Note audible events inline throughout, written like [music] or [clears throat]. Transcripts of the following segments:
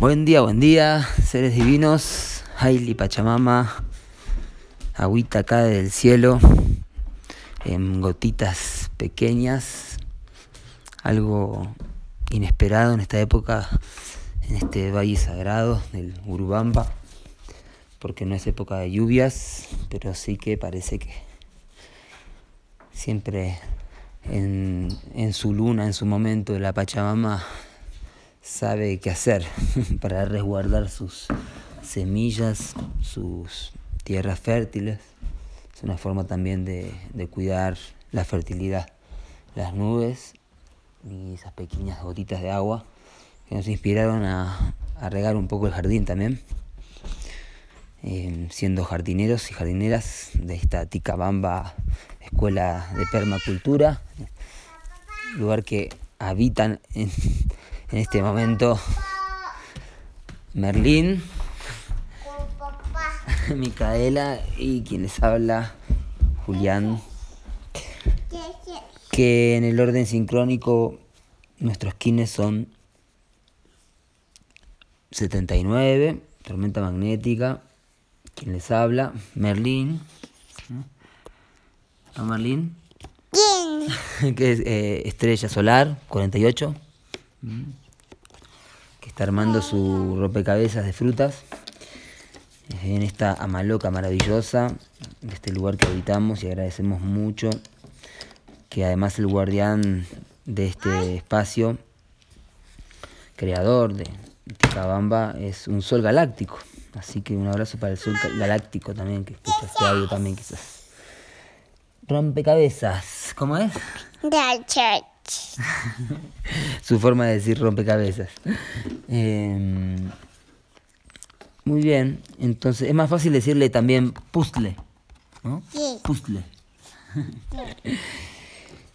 Buen día, buen día, seres divinos, Haili Pachamama, agüita acá del cielo, en gotitas pequeñas, algo inesperado en esta época, en este valle sagrado del Urubamba, porque no es época de lluvias, pero sí que parece que siempre en, en su luna, en su momento, la Pachamama sabe qué hacer [laughs] para resguardar sus semillas, sus tierras fértiles. Es una forma también de, cuidar la fertilidad. Las nubes y esas pequeñas gotitas de agua que nos inspiraron a, regar un poco el jardín también. Eh, siendo jardineros y jardineras de esta Ticabamba Escuela de Permacultura, lugar que habitan en, en este momento Merlín, [laughs] Micaela y quien les habla Julián, que en el orden sincrónico nuestros kines son 79, tormenta magnética, quien les habla, Merlín. ¿No, Merlín? [laughs] que es eh, estrella solar, 48 que está armando su rompecabezas de frutas en esta amaloca maravillosa de este lugar que habitamos y agradecemos mucho que además el guardián de este espacio, creador de Ticabamba, es un sol galáctico. Así que un abrazo para el sol galáctico también, que escucha este audio también quizás. Rompecabezas, ¿cómo es? [laughs] Su forma de decir rompecabezas. Em, muy bien, entonces es más fácil decirle también puzzle, ¿no? Puzzle. [laughs]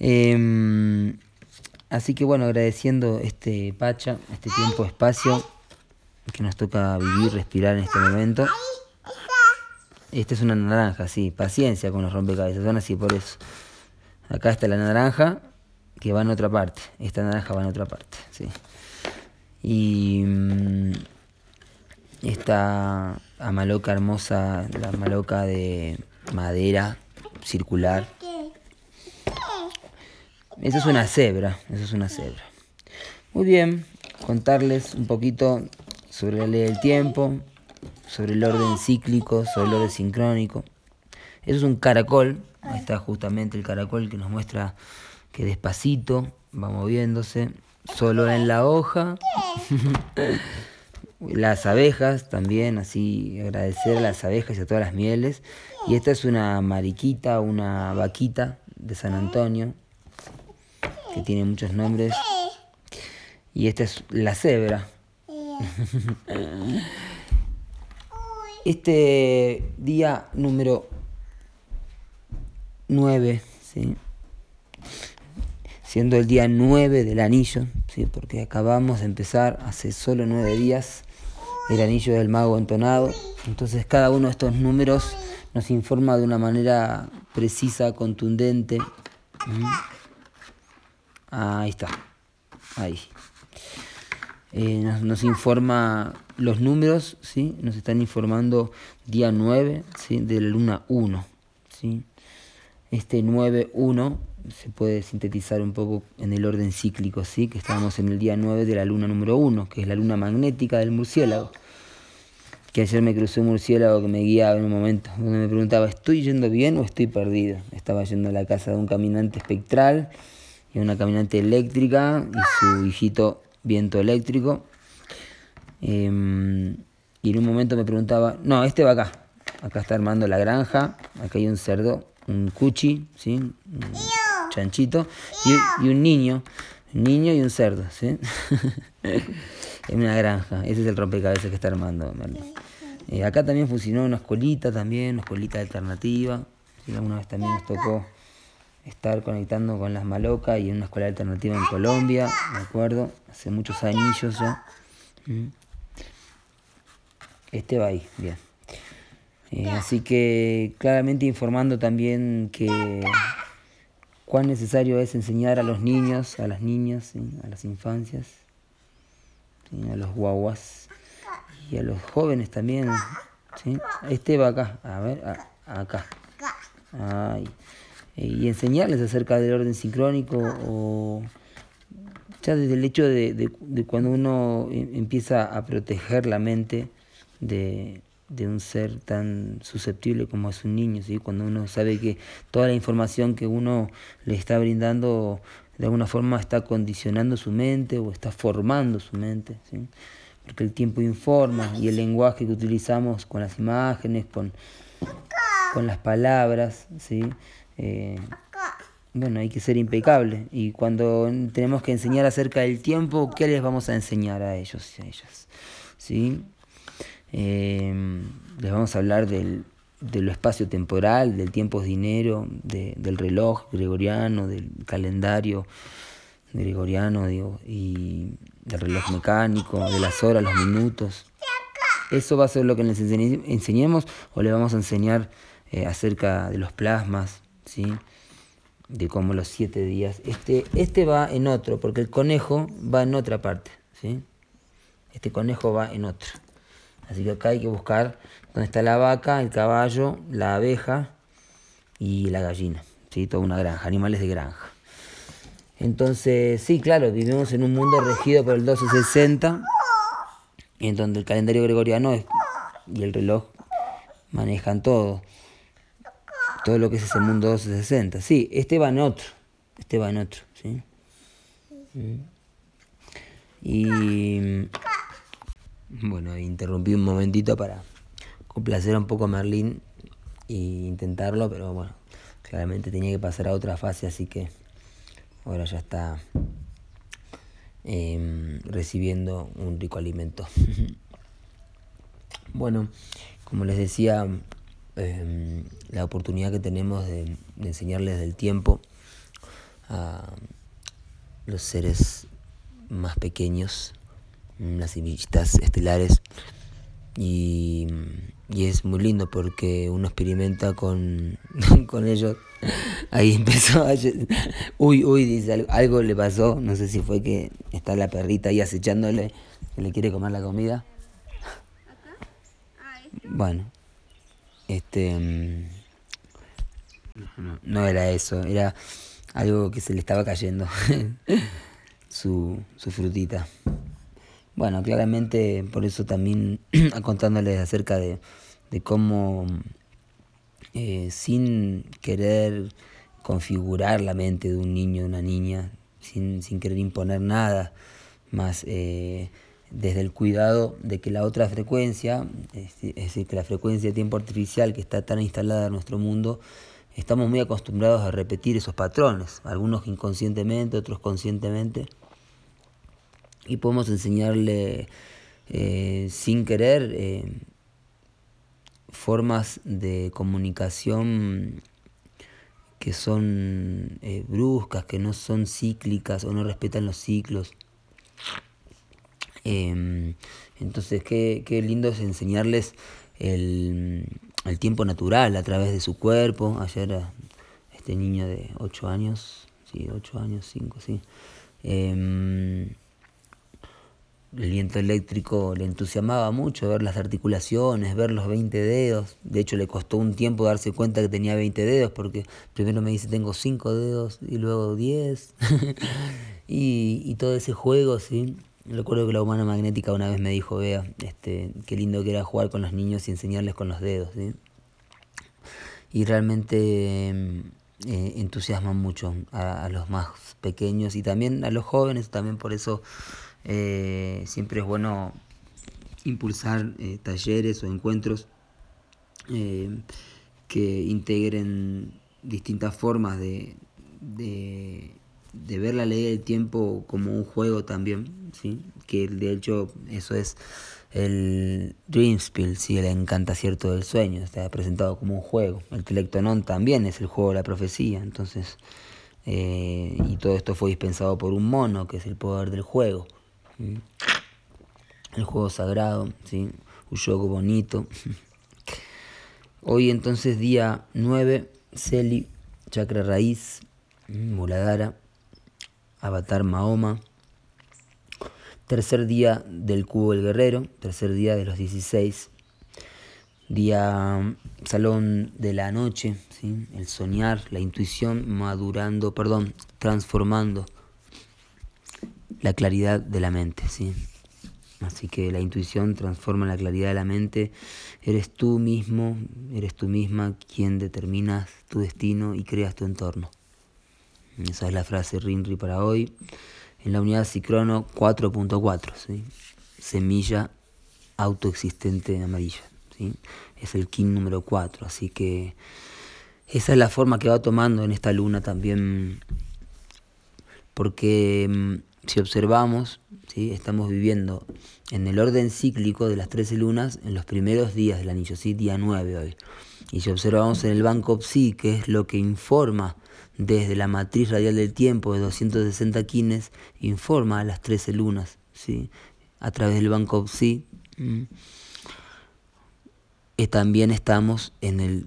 Em, así que bueno, agradeciendo este Pacha, este tiempo, espacio que nos toca vivir, respirar en este momento. Esta es una naranja, sí, paciencia con los rompecabezas, son así por eso. Acá está la naranja que va en otra parte. Esta naranja va en otra parte, sí. Y mm, esta amaloca hermosa, la amaloca de madera circular. Esa es una cebra, eso es una cebra. Muy bien, contarles un poquito sobre la ley del tiempo, sobre el orden cíclico, sobre el orden sincrónico. Eso es un caracol, está justamente el caracol que nos muestra que despacito va moviéndose, solo en la hoja. las abejas también, así agradecer a las abejas y a todas las mieles. Y esta es una mariquita, una vaquita de San Antonio, que tiene muchos nombres. Y esta es la cebra. Este día número 9, ¿sí? Siendo el día 9 del anillo, ¿sí? porque acabamos de empezar hace solo 9 días el anillo del mago entonado. Entonces cada uno de estos números nos informa de una manera precisa, contundente. Ahí está, ahí. Eh, nos, informa los números, ¿sí? nos están informando día 9 ¿sí? de la luna 1. ¿sí? Este 9-1 se puede sintetizar un poco en el orden cíclico, ¿sí? que estamos en el día 9 de la luna número 1, que es la luna magnética del murciélago. Que ayer me cruzó un murciélago que me guiaba en un momento, donde me preguntaba, ¿estoy yendo bien o estoy perdido? Estaba yendo a la casa de un caminante espectral y una caminante eléctrica y su hijito viento eléctrico. Em, y en un momento me preguntaba, no, este va acá, acá está armando la granja, acá hay un cerdo, un cuchi, ¿sí? chanchito y, un niño, un niño y un cerdo, ¿sí? [laughs] en una granja, ese es el rompecabezas que está armando eh, acá también funcionó una escuelita también, una escuelita alternativa, alguna vez también nos tocó estar conectando con las malocas y en una escuela alternativa en Colombia, me acuerdo, hace muchos años ya. Mm. Este va ahí, bien. Eh, así que claramente informando también que cuán necesario es enseñar a los niños, a las niñas, a las infancias, a los guaguas, y a los jóvenes también. Este va acá, a ver, acá. Y enseñarles acerca del orden sincrónico o ya desde el hecho de, de, cuando uno em, empieza a proteger la mente de, de, un ser tan susceptible como es un niño, ¿sí? cuando uno sabe que toda la información que uno le está brindando de alguna forma está condicionando su mente o está formando su mente. ¿sí? porque el tiempo informa y el lenguaje que utilizamos con las imágenes, con, con las palabras, ¿sí? Eh, bueno, hay que ser impecable. Y cuando tenemos que enseñar acerca del tiempo, ¿qué les vamos a enseñar a ellos y a ellas? ¿Sí? Eh, les vamos a hablar del, de espacio temporal, del tiempo es dinero, del reloj gregoriano, del calendario gregoriano, digo, y del reloj mecánico, de las horas, los minutos. Eso va a ser lo que les enseñemos o le vamos a enseñar eh, acerca de los plasmas, ¿sí? de cómo los siete días. Este, este va en otro, porque el conejo va en otra parte. ¿sí? Este conejo va en otro. Así que acá hay que buscar dónde está la vaca, el caballo, la abeja y la gallina. ¿sí? Toda una granja, animales de granja. Entonces, sí, claro, vivimos en un mundo regido por el 1260, en donde el calendario gregoriano y el reloj manejan todo. Todo lo que es ese mundo 1260. Sí, este va en otro. Este va en otro, ¿sí? Y bueno, interrumpí un momentito para complacer un poco a Merlín e intentarlo, pero bueno, claramente tenía que pasar a otra fase, así que ahora ya está em, recibiendo un rico alimento. [laughs] bueno, como les decía, em, la oportunidad que tenemos de, enseñarles del tiempo a los seres más pequeños, las semillitas estelares, y, y, es muy lindo porque uno experimenta con, [laughs] con ellos Ahí empezó a... [laughs] Uy, uy, dice, algo le pasó, no sé si fue que está la perrita ahí acechándole, que le quiere comer la comida. Bueno, este... Mm, no, era eso, era algo que se le estaba cayendo, [laughs] su, su frutita. Bueno, claramente por eso también [clears throat] contándoles acerca de, de cómo eh, sin querer configurar la mente de un niño, de una niña, sin, querer imponer nada, más eh, desde el cuidado de que la otra frecuencia, es, decir, que la frecuencia de tiempo artificial que está tan instalada en nuestro mundo, estamos muy acostumbrados a repetir esos patrones, algunos inconscientemente, otros conscientemente, y podemos enseñarle eh, sin querer formas de comunicación que son eh, bruscas, que no son cíclicas o no respetan los ciclos. Entonces, qué, qué, lindo es enseñarles el, el, tiempo natural a través de su cuerpo. Ayer este niño de 8 años, sí, 8 años, 5, sí. El viento eléctrico le entusiasmaba mucho ver las articulaciones, ver los 20 dedos. De hecho, le costó un tiempo darse cuenta que tenía 20 dedos, porque primero me dice tengo 5 dedos y luego 10. [laughs] y, y, todo ese juego, ¿sí? Recuerdo que la humana magnética una vez me dijo, vea, este, qué lindo que era jugar con los niños y enseñarles con los dedos, ¿sí? Y realmente eh, entusiasman mucho a, a los más pequeños y también a los jóvenes, también por eso eh, siempre es bueno impulsar eh, talleres o encuentros eh, que integren distintas formas de, de, ver la ley del tiempo como un juego también, ¿sí? que de hecho eso es el Dreamspiel, ¿sí? el encantacierto del sueño, está presentado como un juego. El Telectonon también es el juego de la profecía, entonces, y todo esto fue dispensado por un mono, que es el poder del juego. El juego sagrado, ¿sí? un juego bonito. [laughs] Hoy entonces día 9, Celi, Chakra Raíz, Muladhara, Avatar Mahoma, Tercer día del cubo del guerrero, tercer día de los 16. Día salón de la noche, ¿sí? el soñar, la intuición madurando, perdón, transformando la claridad de la mente. ¿sí? Así que la intuición transforma la claridad de la mente. Eres tú mismo, eres tú misma quien determinas tu destino y creas tu entorno. Esa es la frase Rinri para hoy. En la unidad Cicrono 4.4, ¿sí? semilla autoexistente amarilla. ¿sí? Es el kin número 4, así que esa es la forma que va tomando en esta luna también, porque mm, si observamos, ¿sí? estamos viviendo en el orden cíclico de las 13 lunas en los primeros días del anillo, ¿sí? día 9 hoy. Y si observamos en el banco Psi, que es lo que informa desde la matriz radial del tiempo de 260 quines, informa a las 13 lunas, ¿sí? a través del banco Psi. Y también estamos en el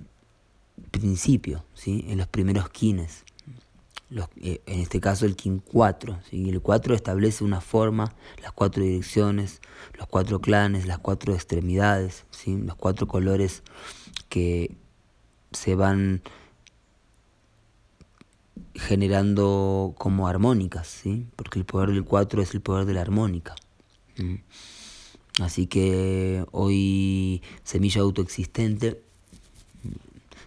principio, ¿sí? en los primeros quines. Eh, en este caso el kin 4. ¿sí? El 4 establece una forma, las cuatro direcciones, los cuatro clanes, las cuatro extremidades, ¿sí? los cuatro colores que se van generando como armónicas, ¿sí? porque el poder del 4 es el poder de la armónica. Así que hoy Semilla Autoexistente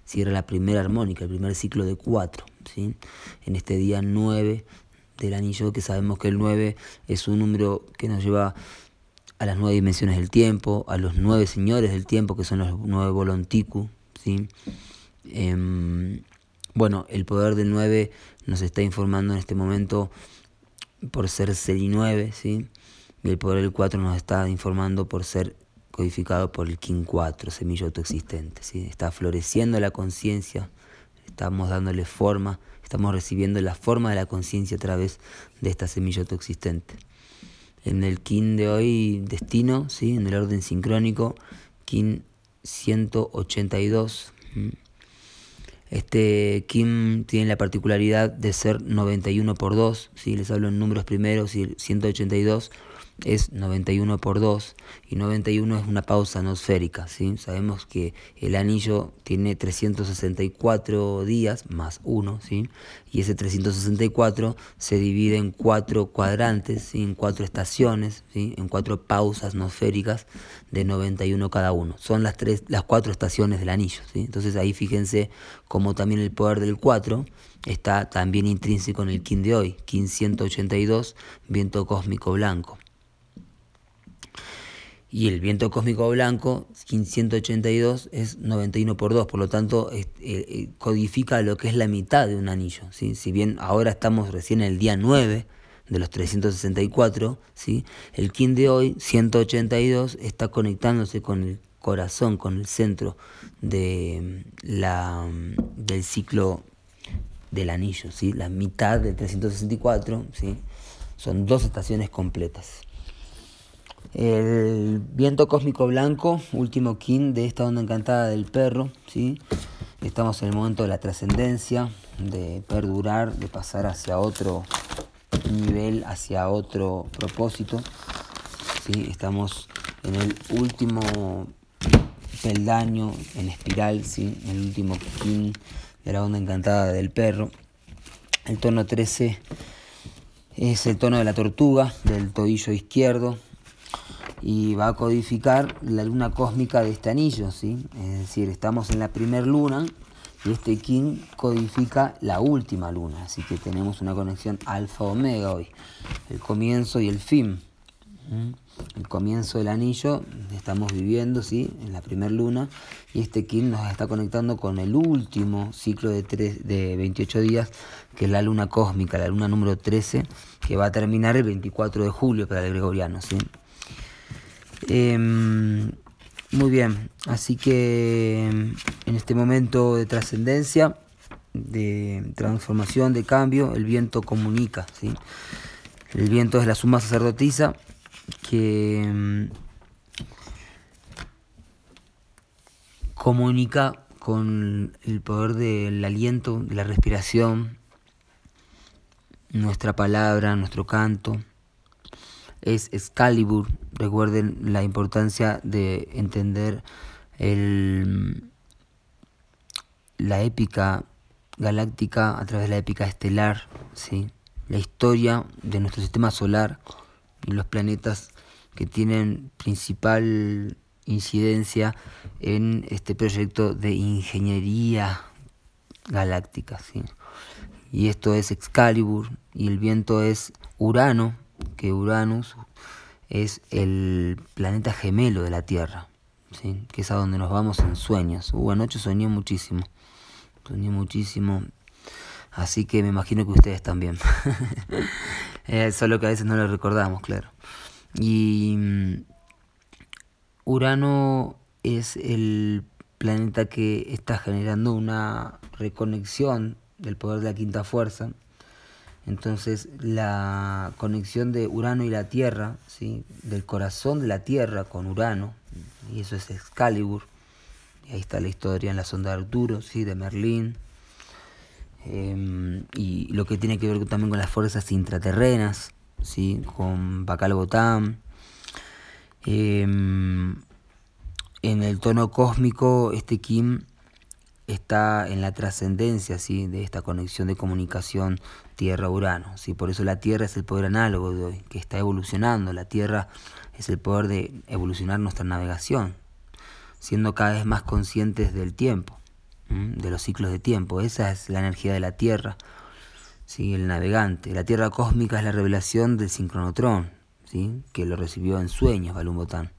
cierra la primera armónica, el primer ciclo de 4, ¿sí? en este día 9 del anillo, que sabemos que el 9 es un número que nos lleva a las nueve dimensiones del tiempo, a los nueve señores del tiempo, que son los nueve volontiku, ¿sí? Em, bueno, el poder del 9 nos está informando en este momento por ser Seri 9, ¿sí? Y el poder del 4 nos está informando por ser codificado por el King 4, semilla autoexistente. ¿sí? Está floreciendo la conciencia, estamos dándole forma, estamos recibiendo la forma de la conciencia a través de esta semilla autoexistente. En el King de hoy, destino, ¿sí? en el orden sincrónico, King 182. Este Kim tiene la particularidad de ser 91 por 2, si les hablo en números primeros, y 182 es 91 por 2 y 91 es una pausa atmosférica. ¿sí? Sabemos que el anillo tiene 364 días más 1 ¿sí? y ese 364 se divide en cuatro cuadrantes, ¿sí? en cuatro estaciones, ¿sí? en cuatro pausas atmosféricas de 91 cada uno. Son las, tres, las cuatro estaciones del anillo. ¿sí? Entonces ahí fíjense cómo también el poder del 4 está también intrínseco en el Kin de hoy, Kin 182, viento cósmico blanco y el viento cósmico blanco, 182, es 91 por 2, por lo tanto eh, eh, codifica lo que es la mitad de un anillo. ¿sí? Si bien ahora estamos recién en el día 9 de los 364, ¿sí? el kin de hoy, 182, está conectándose con el corazón, con el centro de la, del ciclo del anillo, ¿sí? la mitad de 364, ¿sí? son dos estaciones completas. El viento cósmico blanco, último kin de esta onda encantada del perro, ¿sí? Estamos en el momento de la trascendencia, de perdurar, de pasar hacia otro nivel, hacia otro propósito. ¿sí? Estamos en el último peldaño, en espiral, ¿sí? el último kin de la onda encantada del perro. El tono 13 es el tono de la tortuga, del tobillo izquierdo, y va a codificar la luna cósmica de este anillo, ¿sí? Es decir, estamos en la primera luna y este King codifica la última luna, así que tenemos una conexión alfa-omega hoy, el comienzo y el fin. El comienzo del anillo estamos viviendo, ¿sí? En la primera luna y este King nos está conectando con el último ciclo de, tres, de 28 días, que es la luna cósmica, la luna número 13, que va a terminar el 24 de julio para el gregoriano, ¿sí? Em, muy bien, así que em, en este momento de trascendencia, de transformación, de cambio, el viento comunica. ¿sí? El viento es la suma sacerdotisa que em, comunica con el poder del aliento, de la respiración, nuestra palabra, nuestro canto es Excalibur. Recuerden la importancia de entender el, la épica galáctica a través de la épica estelar, ¿sí? la historia de nuestro sistema solar y los planetas que tienen principal incidencia en este proyecto de ingeniería galáctica. ¿sí? Y esto es Excalibur y el viento es Urano, que Uranus es el planeta gemelo de la Tierra, ¿sí? que es a donde nos vamos en sueños. Uh, anoche soñé muchísimo, soñé muchísimo, así que me imagino que ustedes también. [laughs] eh, solo que a veces no lo recordamos, claro. Y mm, Urano es el planeta que está generando una reconexión del poder de la quinta fuerza. Entonces la conexión de Urano y la Tierra, ¿sí? del corazón de la Tierra con Urano, y eso es Excalibur, y ahí está la historia en la sonda de Arturo, ¿sí? de Merlín, em, y lo que tiene que ver también con las fuerzas intraterrenas, ¿sí? con Bacal Botán. Em, en el tono cósmico, este Kim está en la trascendencia ¿sí? de esta conexión de comunicación Tierra-Urano. ¿sí? Por eso la Tierra es el poder análogo de hoy, que está evolucionando. La Tierra es el poder de evolucionar nuestra navegación, siendo cada vez más conscientes del tiempo, de los ciclos de tiempo. Esa es la energía de la Tierra, ¿sí? el navegante. La Tierra cósmica es la revelación del sincronotrón, ¿sí? que lo recibió en sueños Balum Botán.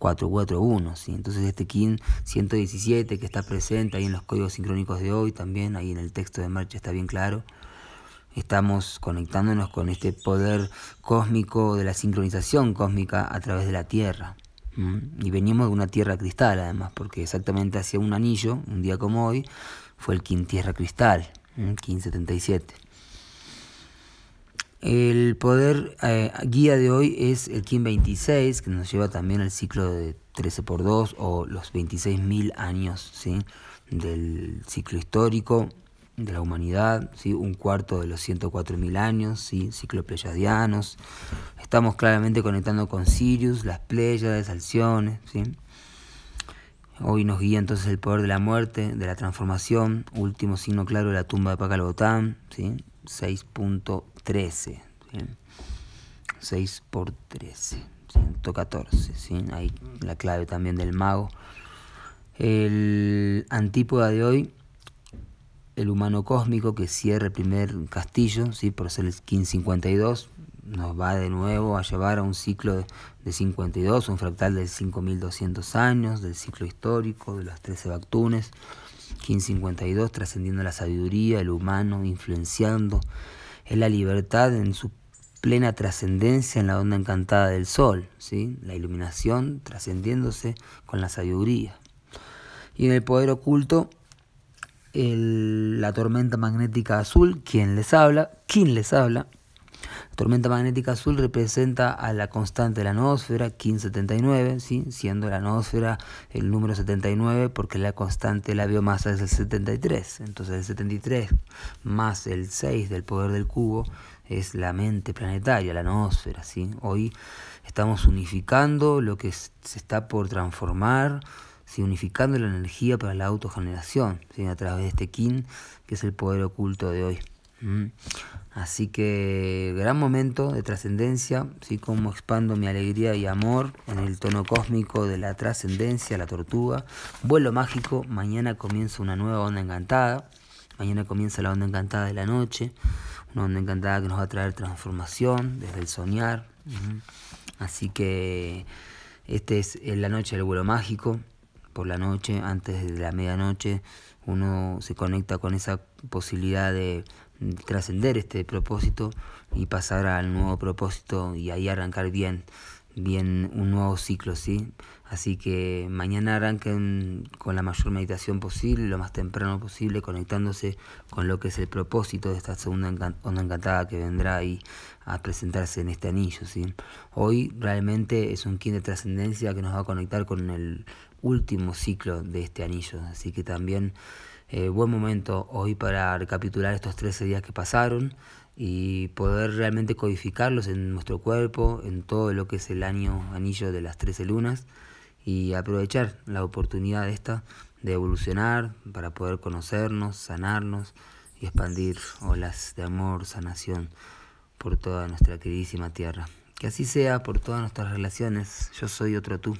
441, ¿sí? Entonces este KIN 117 que está presente ahí en los códigos sincrónicos de hoy también, ahí en el texto de marcha está bien claro. Estamos conectándonos con este poder cósmico de la sincronización cósmica a través de la Tierra. Y venimos de una Tierra cristal además, porque exactamente hacia un anillo, un día como hoy, fue el KIN Tierra Cristal, KIN 77. El poder eh, guía de hoy es el Kim 26, que nos lleva también al ciclo de 13 por 2 o los 26.000 años ¿sí? del ciclo histórico de la humanidad, ¿sí? un cuarto de los 104.000 años, ¿sí? ciclo pleyadianos. Estamos claramente conectando con Sirius, las Pléyades, Alciones. ¿sí? Hoy nos guía entonces el poder de la muerte, de la transformación, último signo claro de la tumba de Pacalbotán, ¿sí? 6.13. 6 por 13, 114. ¿sí? Ahí la clave también del mago. El antípoda de hoy, el humano cósmico que cierra el primer castillo, ¿sí? por ser el 1552, nos va de nuevo a llevar a un ciclo de 52, un fractal de 5200 años, del ciclo histórico, de los 13 Bactunes. 1552, trascendiendo la sabiduría, el humano, influenciando, es la libertad en su plena trascendencia en la onda encantada del sol, ¿sí? la iluminación trascendiéndose con la sabiduría. Y en el poder oculto, la tormenta magnética azul, quien les habla, quién les habla, tormenta magnética azul representa a la constante de la noósfera, 1579, ¿sí? siendo la noósfera el número 79 porque la constante de la biomasa es el 73. Entonces el 73 más el 6 del poder del cubo es la mente planetaria, la noósfera. ¿sí? Hoy estamos unificando lo que se está por transformar, ¿sí? unificando la energía para la autogeneración ¿sí? a través de este kin, que es el poder oculto de hoy. Así que gran momento de trascendencia, ¿sí? como expando mi alegría y amor en el tono cósmico de la trascendencia, la tortuga. Vuelo mágico, mañana comienza una nueva onda encantada, mañana comienza la onda encantada de la noche, una onda encantada que nos va a traer transformación desde el soñar. Así que este es la noche del vuelo mágico, por la noche, antes de la medianoche, uno se conecta con esa posibilidad de trascender este propósito y pasar al nuevo propósito y ahí arrancar bien, bien un nuevo ciclo, ¿sí? Así que mañana arranquen con la mayor meditación posible, lo más temprano posible, conectándose con lo que es el propósito de esta segunda onda encantada que vendrá ahí a presentarse en este anillo, ¿sí? Hoy realmente es un quien de trascendencia que nos va a conectar con el último ciclo de este anillo, así que también eh, buen momento hoy para recapitular estos 13 días que pasaron y poder realmente codificarlos en nuestro cuerpo, en todo lo que es el año anillo de las 13 lunas y aprovechar la oportunidad esta de evolucionar para poder conocernos, sanarnos y expandir olas de amor, sanación por toda nuestra queridísima tierra. Que así sea por todas nuestras relaciones. Yo soy otro tú.